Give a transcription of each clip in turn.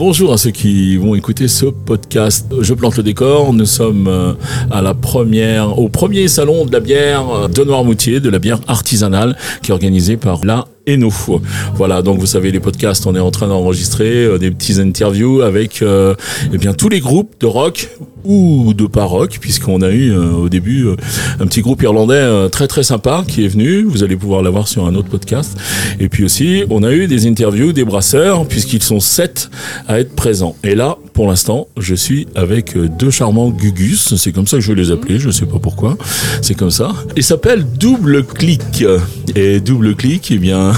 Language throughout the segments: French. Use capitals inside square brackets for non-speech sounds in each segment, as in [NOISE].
Bonjour à ceux qui vont écouter ce podcast. Je plante le décor. Nous sommes euh, à la première, au premier salon de la bière euh, de Noirmoutier, de la bière artisanale, qui est organisé par la Eno. Voilà, donc vous savez, les podcasts, on est en train d'enregistrer euh, des petits interviews avec euh, eh bien tous les groupes de rock ou de pas rock, puisqu'on a eu euh, au début euh, un petit groupe irlandais euh, très très sympa qui est venu. Vous allez pouvoir l'avoir sur un autre podcast. Et puis aussi, on a eu des interviews des brasseurs, puisqu'ils sont sept à être présents. Et là, pour l'instant, je suis avec deux charmants Gugus. C'est comme ça que je vais les appeler. Je sais pas pourquoi. C'est comme ça. Ils s'appellent Double Clic. Et Double Clic, eh bien,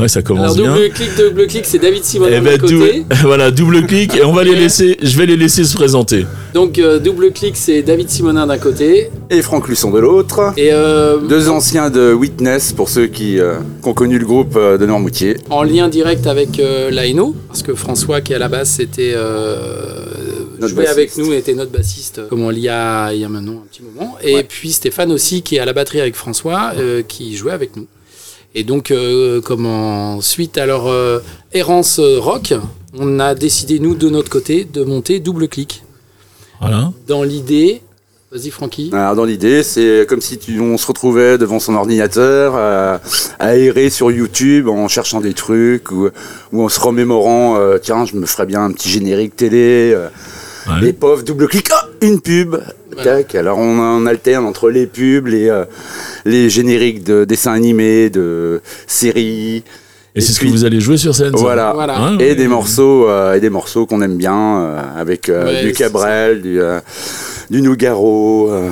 ouais, ça commence Alors bien. double clic, double clic, c'est David Simon Eh d'un ben, côté. [LAUGHS] voilà, double clic et on va les laisser. Je vais les laisser se présenter. Donc euh, double clic, c'est David Simonin d'un côté. Et Franck Luçon de l'autre. Et euh, Deux anciens de Witness pour ceux qui, euh, qui ont connu le groupe de Noirmoutier. en lien direct avec euh, l'AENO, parce que François qui à la base c'était euh, jouait avec nous, était notre bassiste, comme on l'y a il y a maintenant un petit moment. Et Ouais. puis Stéphane aussi qui est à la batterie avec François, euh, qui jouait avec nous. Et donc, euh, comment suite à leur euh, errance euh, rock, on a décidé nous de notre côté de monter double clic. Voilà. Dans l'idée, vas-y Francky. Alors dans l'idée, c'est comme si tu- on se retrouvait devant son ordinateur, euh, à errer sur YouTube en cherchant des trucs ou, ou en se remémorant, euh, tiens, je me ferais bien un petit générique télé. euh, Ouais. Et pauvre, double clic, ah, une pub. Voilà. Tac, alors on, on alterne entre les pubs, les, euh, les génériques de dessins animés, de séries. Et c'est ce que vous allez jouer sur scène. ça Voilà. Voilà. Hein Et des morceaux, euh, et des morceaux qu'on aime bien, euh, avec euh, Ouais, du Cabrel, du, euh, du Nougaro, euh,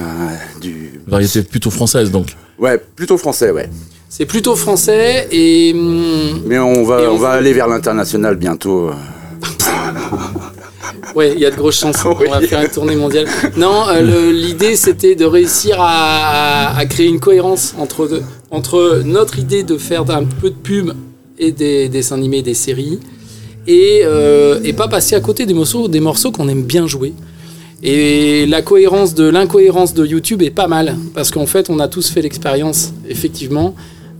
du. Variété plutôt française donc. Ouais, plutôt français, ouais. C'est plutôt français et hum, Mais on va, Et on on va aller vers l'international bientôt. Ouais, il y a de grosses chances. Oui. On va faire une tournée mondiale. Non, euh, l'idée c'était de réussir à, créer une cohérence entre, de- entre notre idée de faire un peu de pub et des dessins animés, des séries, et, euh, et pas passer à côté des morceaux, des morceaux qu'on aime bien jouer. Et la cohérence de l'incohérence de YouTube est pas mal parce qu'en fait, on a tous fait l'expérience, effectivement,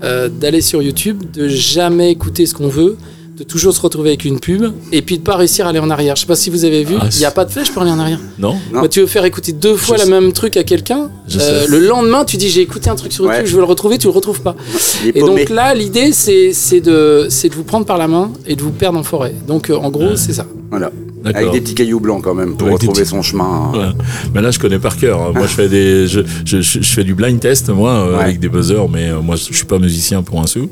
euh, d'aller sur YouTube, de jamais écouter ce qu'on veut, de toujours se retrouver avec une pub et puis de pas réussir à aller en arrière. Je sais pas si vous avez vu, Ah, il n'y a pas de flèche pour aller en arrière. Non Non. Bah, tu veux faire écouter deux fois le même truc à quelqu'un, euh, le lendemain tu dis j'ai écouté un truc sur YouTube, Ouais. je veux le retrouver, tu le retrouves pas. Et paumé. donc là, l'idée c'est c'est de, c'est de vous prendre par la main et de vous perdre en forêt. Donc euh, en gros, Ouais. c'est ça. Voilà. Avec des petits cailloux blancs quand même pour Avec retrouver petits- son chemin. Ouais. Mais là, je connais par cœur. hein. Moi, je fais des, je, je, fais du blind test, moi, euh, Ouais. avec des buzzers, mais euh, moi, je suis pas musicien pour un sou.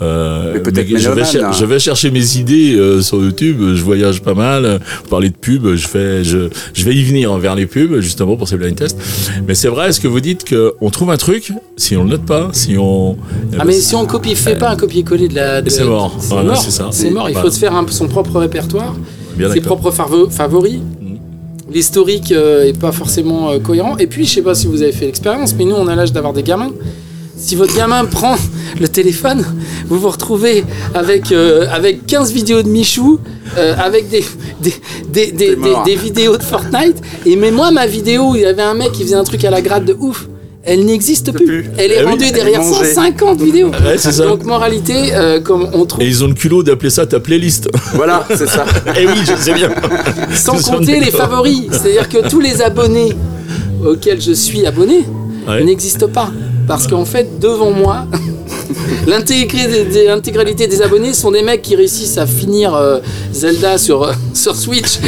Euh, Mais peut-être je vais, hein. je vais chercher mes idées euh, sur YouTube. Je voyage pas mal. Vous parlez de pub, je fais, je, je vais y venir vers les pubs, justement pour ces blind tests. Mais c'est vrai, est-ce que vous dites que on trouve un truc, si on le note pas, si on, Ah mais si on copie, fait pas un copier-coller de la. de- C'est mort. C'est Voilà, mort. c'est ça. C'est mort. Il Voilà. faut se faire un- son propre répertoire, bien ses propres favo- favoris. Mhm. L'historique euh, est pas forcément euh, cohérent. Et puis, je sais pas si vous avez fait l'expérience, mais nous, on a l'âge d'avoir des gamins. Si votre gamin [LAUGHS] prend le téléphone, vous vous retrouvez avec, euh, avec 15 vidéos de Michou, euh, avec des, des, des, des, C'est mort. des- des vidéos de Fortnite. Et mais moi, ma vidéo où il y avait un mec qui faisait un truc à la gratte de ouf, elle n'existe plus. plus. Elle est Eh rendue derrière mangée. 150 vidéos. Ouais, c'est ça. Donc, moralité, euh, comme on trouve, Et ils ont le culot d'appeler ça ta playlist. Voilà, c'est ça. [LAUGHS] eh oui, je sais bien. [LAUGHS] sans Nous compter les favoris, c'est-à-dire que tous les abonnés auxquels je suis abonné Ouais. n'existent pas. Parce qu'en fait, devant moi, [LAUGHS] [LAUGHS] l'intégré- des- des- l'intégralité des abonnés sont des mecs qui réussissent à finir euh, Zelda sur, euh, [LAUGHS] sur Switch.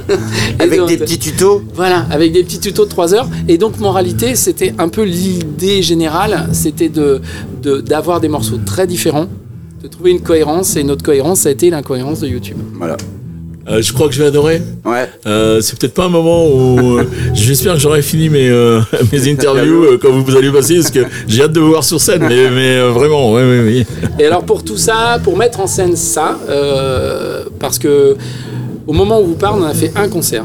[LAUGHS] Avec donc, des petits tutos. Voilà, avec des petits tutos de 3 heures. Et donc, moralité, c'était un peu l'idée générale, c'était de, de- d'avoir des morceaux très différents, de trouver une cohérence. Et notre cohérence, ça a été l'incohérence de YouTube. Voilà. Euh, je crois que je vais adorer. Ouais. Euh, c'est peut-être pas un moment où euh, j'espère que j'aurai fini mes, euh, [LAUGHS] mes interviews euh, quand vous allez passer parce que j'ai hâte de vous voir sur scène mais, mais euh, vraiment oui oui oui Et alors pour tout ça, pour mettre en scène ça, euh, parce que au moment où vous parle, on a fait un concert.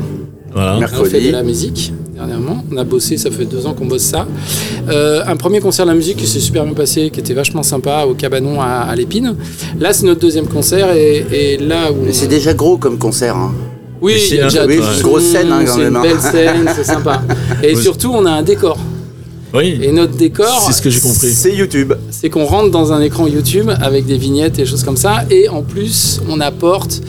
voilà On a fait Mercredi. de la musique dernièrement. On a bossé, ça fait deux ans qu'on bosse ça. Euh, un premier concert de la musique qui s'est super bien passé, qui était vachement sympa au Cabanon à, à l'Épine. Là, c'est notre deuxième concert et, et là où Mais c'est déjà gros comme concert. Hein. oui, il y a c'est déjà oui, c'est une grosse scène, hein, quand c'est même, une hein. belle scène, c'est [LAUGHS] sympa. Et Oui. surtout, on a un décor. oui Et notre décor, c'est ce que j'ai compris C'est YouTube. c'est qu'on rentre dans un écran YouTube avec des vignettes et des choses comme ça, et en plus, on apporte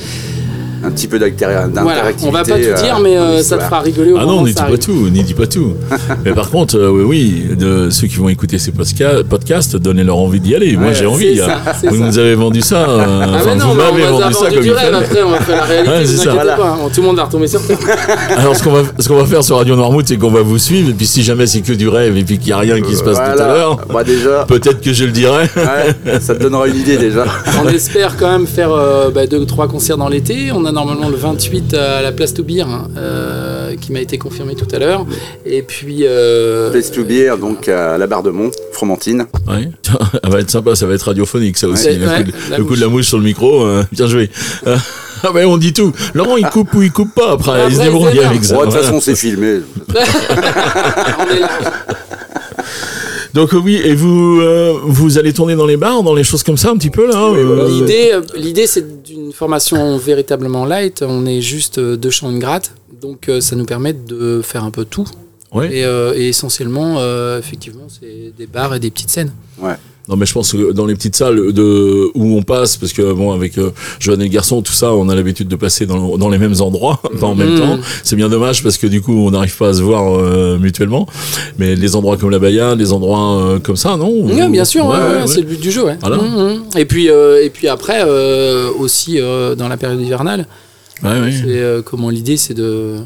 un petit peu d'interactivité. Voilà, on va pas tout euh, dire, mais dans euh, ça te fera rigoler au Ah non, n'y dis ça pas tout, n'y dis pas tout. [LAUGHS] Mais par contre, euh, oui, oui, de ceux qui vont écouter ces podca- podcasts, donnez-leur envie d'y aller. Moi, j'ai envie. hein. ça, Vous ça. nous avez vendu ça. [LAUGHS] euh, Ah mais non, vous mais m'avez on va vendu ça comme du rêve, après on va faire la réalité, Ouais, vous c'est ça. Voilà. pas, tout le monde va retomber sur terre. [LAUGHS] Alors, ce qu'on va, ce qu'on va faire sur Radio Noirmouth, c'est qu'on va vous suivre. Et puis, si jamais c'est que du rêve et puis qu'il n'y a rien qui se passe tout à l'heure, Bah déjà, peut-être que je le dirai. ouais, ça te donnera une idée déjà. On espère quand même faire euh, bah, deux ou trois concerts dans l'été. On a normalement le 28 à la place Toubir, hein, euh, qui m'a été confirmé tout à l'heure. Et puis... Euh, Place to Beer, donc à la barre de Mont, Fromentine. Ouais. [LAUGHS] Ça va être sympa, ça va être radiophonique, ça aussi. Ouais, le, ouais, coup, de, la le coup de mouche. la mouche sur le micro, euh, bien joué. Ah ben on dit tout. Laurent, il coupe ou il coupe pas après. Après, il se il débrouille avec ça. De toute façon, c'est filmé. [LAUGHS] [LAUGHS] on est là. Donc euh, oui, et vous euh, vous allez tourner dans les bars, dans les choses comme ça un petit peu là. euh, L'idée, l'idée, c'est d'une formation véritablement light. On est juste deux chants, une gratte. Donc ça nous permet de faire un peu tout. Ouais. Et, euh, et essentiellement, euh, effectivement, c'est des bars et des petites scènes. Non mais je pense que dans les petites salles de où on passe, parce que bon avec euh, Joanne et le garçon, tout ça, on a l'habitude de passer dans, dans les mêmes endroits, [LAUGHS] pas en même Mhm. temps. C'est bien dommage parce que du coup on n'arrive pas à se voir euh, mutuellement. Mais les endroits comme la Bayane, des endroits euh, comme ça, non? Oui, bien sûr, ouais, Ouais, ouais, ouais. c'est le but du jeu. Voilà. Mhm. Et puis, et puis après, aussi dans la période hivernale, Ouais, euh, comment l'idée, c'est de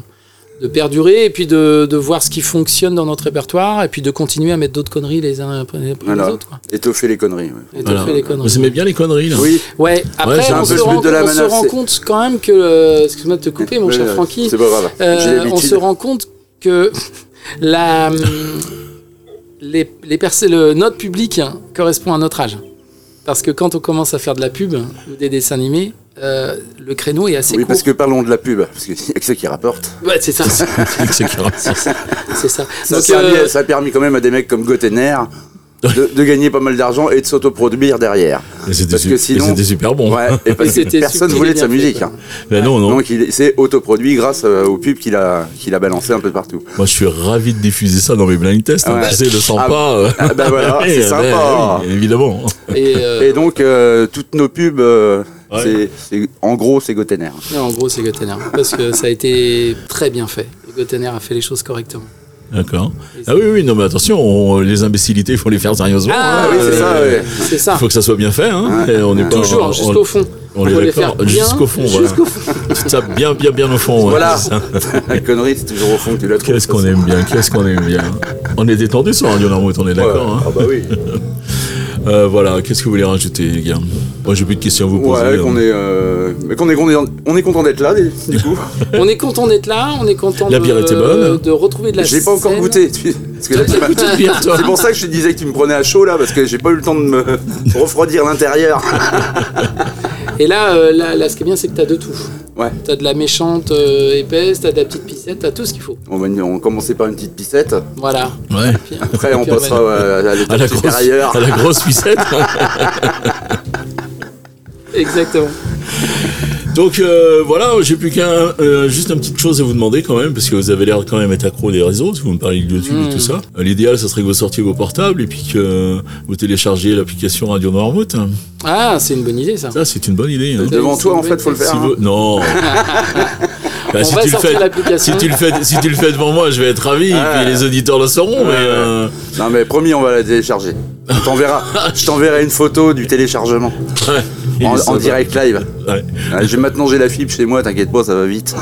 de perdurer et puis de, de voir ce qui fonctionne dans notre répertoire et puis de continuer à mettre d'autres conneries les uns après, Voilà. les autres. Quoi. Étoffer les conneries. ouais. Et Voilà. fait les conneries. Vous aimez bien les conneries là? Oui, Ouais, après, on, se rend, de la on se manœuvre, rend c'est- compte quand même que. euh, Excuse-moi de te couper, mon cher ouais, Francky. C'est pas grave. Euh, on se rend compte que [LAUGHS] la, les, les le, notre public hein, correspond à notre âge. Parce que quand on commence à faire de la pub ou des dessins animés, euh, le créneau est assez Oui, court. parce que parlons de la pub, parce qu'il y a que [LAUGHS] ça qui rapporte. Ouais, [LAUGHS] c'est ça. C'est ça. Ça, Donc, a permis, euh, ça a permis quand même à des mecs comme Gotener de, de gagner pas mal d'argent et de s'autoproduire derrière. Et C'était Parce que sinon- c'était super bon. Ouais, et parce que [LAUGHS] C'était personne voulait de sa musique. hein. Mais non, non. Donc il s'est autoproduit grâce euh, aux pubs qu'il a, qu'il a balancé un peu partout. Moi, je suis ravi de diffuser ça dans mes blind tests. hein. Ouais. Tu sais, le sens Ah, pas. euh. ah, bah voilà, c'est sympa. oui, évidemment. Et, euh, Et donc euh, toutes nos pubs, euh, Ouais. c'est, c'est- en gros c'est Gotener. en gros, c'est Gotener. Parce que ça a été très bien fait. Et Gotener a fait les choses correctement. D'accord. Ah oui, oui, non, mais attention, on- les imbécilités, il faut les faire sérieusement. Ah, hein. oui, c'est ça, ouais. C'est ça. Il faut que ça soit bien fait. Hein. Ouais. Et on pas, Toujours, on- jusqu'au fond. On est les faire Jusqu'au fond, voilà. fond. Ça, bien, bien, bien au fond. ouais, Voilà. c'est ça. [LAUGHS] La connerie c'est toujours au fond que tu la trouves. Qu'est-ce qu'on aime bien, qu'est-ce qu'on aime bien. On est détendu sur Radio Normand, on est d'accord. hein. Ah bah oui. [LAUGHS] Euh, voilà, qu'est-ce que vous voulez rajouter, les gars? Moi, j'ai plus de questions à vous poser. Ouais, qu'on est, euh, mais qu'on est, qu'on est, on est content d'être là, du coup. [LAUGHS] On est content d'être là, on est content La de, bière était bonne. de retrouver de la J'ai pas encore scène. goûté. tu- Parce que là, tu m'as- Petite bière, toi. C'est pour ça que je te disais que tu me prenais à chaud là, parce que j'ai pas eu le temps de me [LAUGHS] refroidir l'intérieur. Et là, euh, là, là, ce qui est bien, c'est que t'as de tout. Ouais. T'as de la méchante euh, épaisse, t'as de la petite piscette, t'as tout ce qu'il faut. On va on commencer par une petite pissette. Voilà. Ouais. Puis- Après, on passera euh, à À l'étape la, grosse, à la grosse pucette. [LAUGHS] Exactement. Donc euh, voilà, j'ai plus qu'un euh, juste une petite chose à vous demander quand même, parce que vous avez l'air quand même être accro des réseaux, si vous me parlez de YouTube et tout ça. Euh, L'idéal, ce serait que vous sortiez vos portables et puis que vous téléchargiez l'application Radio Noirmouth. Ah, c'est une bonne idée, ça. Ça, c'est une bonne idée. hein. Devant toi, en fait, faut le faire. Si hein. vous- Non. [LAUGHS] [LAUGHS] Bah, si tu le fais, l'application. si tu le fais, si tu le fais devant moi, je vais être ravi. Ah. Et puis les auditeurs le sauront. mais euh, Non, mais promis, on va la télécharger. Je t'enverrai, [LAUGHS] je t'enverrai une photo du téléchargement ouais. En, direct live. Ouais. J'ai maintenant j'ai la fibre chez moi, t'inquiète pas, ça va vite.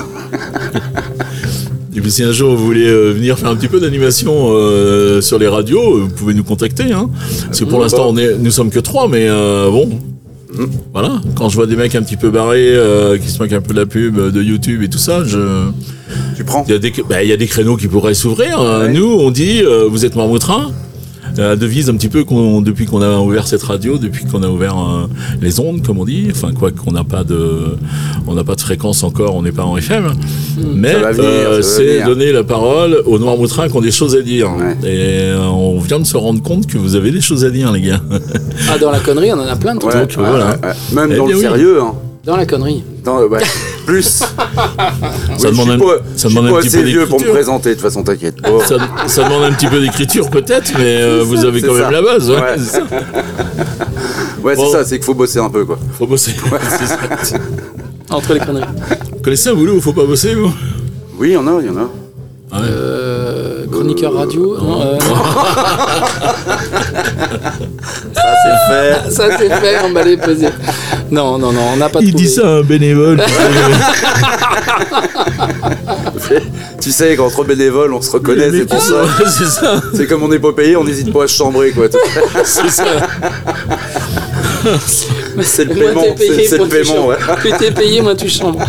Et puis si un jour vous voulez euh, venir faire un petit peu d'animation euh, sur les radios, vous pouvez nous contacter. Hein. Parce que pour l'instant, on est, nous sommes que trois, mais euh, bon. Voilà, quand je vois des mecs un petit peu barrés, euh, qui se moquent un peu de la pub, euh, de YouTube et tout ça, je... Tu prends il, y a des, bah, il y a des créneaux qui pourraient s'ouvrir. Ouais. Nous, on dit, euh, vous êtes marmoutrin. La devise un petit peu qu'on, depuis qu'on a ouvert cette radio, depuis qu'on a ouvert euh, les ondes, comme on dit, enfin quoi qu'on n'a pas de, on n'a pas de fréquence encore, on n'est pas en FM, mais va venir, euh, c'est donner la parole aux Noirmoutrins qui ont des choses à dire. Ouais. Et euh, on vient de se rendre compte que vous avez des choses à dire, les gars. Ah, dans la connerie, on en a plein de trucs. Ouais, Donc, ouais, voilà. ouais, ouais. Même Eh dans bien, le oui. sérieux, hein. Dans la connerie. Dans, ouais, [LAUGHS] plus. [LAUGHS] Ça demande un- ça demande petit peu vieux pour me d'écriture. présenter, de toute façon, t'inquiète pas. ça, ça demande un petit peu d'écriture peut-être, mais euh, [LAUGHS] vous avez quand ça. même la base. Ouais, Ouais. [LAUGHS] c'est ça. Ouais, c'est Bon. ça, c'est qu'il faut bosser un peu, quoi. Faut bosser. C'est ça. Entre les conneries. Vous connaissez un boulot où faut pas bosser, vous? Oui, il y en a, il y en a. Ah ouais. Euh, chroniqueur radio non, euh, non. Ça, c'est fait. Ça c'est fait, emballé, pesé. Non, non, non, on n'a pas Il trouvé. dit ça à un bénévole. [LAUGHS] tu sais, qu'entre bénévoles, on se reconnaît, c'est pour ça. c'est ça. C'est comme on n'est pas payé, on n'hésite pas à se chambrer, quoi. [LAUGHS] C'est ça. C'est le paiement, c'est le paiement, chambres. ouais. Plus t'es payé, moins tu chambres. [LAUGHS]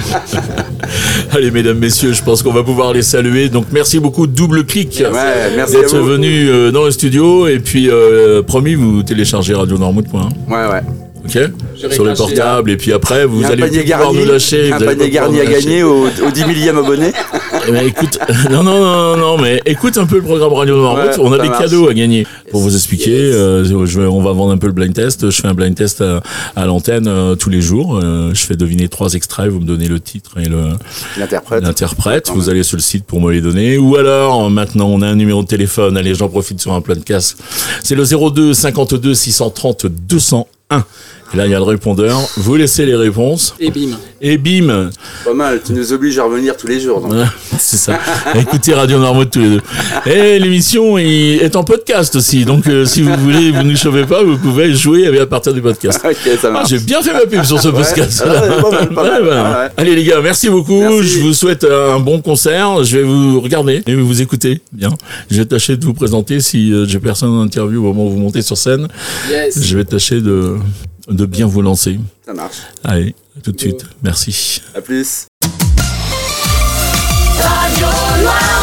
[LAUGHS] Allez, mesdames, messieurs, je pense qu'on va pouvoir les saluer. Donc, merci beaucoup, double clic. Ouais, merci à D'être venu euh, dans le studio et puis euh, promis vous téléchargez Radio Normouth.1 Ouais, ouais. ok Je sur les portables et puis après vous allez pouvoir garni, nous lâcher un vous panier garni à gagner au, au 10 millième abonné. [LAUGHS] Eh ben, écoute [LAUGHS] non non non non mais écoute un peu le programme Radio Normouth Ouais, on a des marche. cadeaux à gagner pour vous expliquer yes. euh, je vais- on va vendre un peu le blind test je fais un blind test à, à l'antenne euh, tous les jours Euh, je fais deviner trois extraits vous me donnez le titre et le L'interprète. l'interprète, vous allez sur le site pour me les donner. Ou alors, maintenant, on a un numéro de téléphone. Allez, j'en profite sur un plein de casse. C'est le 02 52 630 201. Et là, il y a le répondeur. Vous laissez les réponses. Et bim. Et bim Pas mal, tu nous obliges à revenir tous les jours. C'est ça. [LAUGHS] Écoutez Radio Normaux tous les deux. Et l'émission il est en podcast aussi. Donc, euh, si vous voulez, vous ne chauffez pas, vous pouvez jouer avec- à partir du podcast. Ok, ça Ah, marche. j'ai bien fait ma pub sur ce podcast. Allez les gars, merci beaucoup. Merci. Je vous souhaite un bon concert. Je vais vous regarder et vous écouter. Bien. Je vais tâcher de vous présenter si euh, j'ai personne en interview au moment où vous montez sur scène. Yes. Je vais tâcher de, de bien vous lancer. Ça marche. Allez, à tout de suite. Merci. À plus. Radio Noir.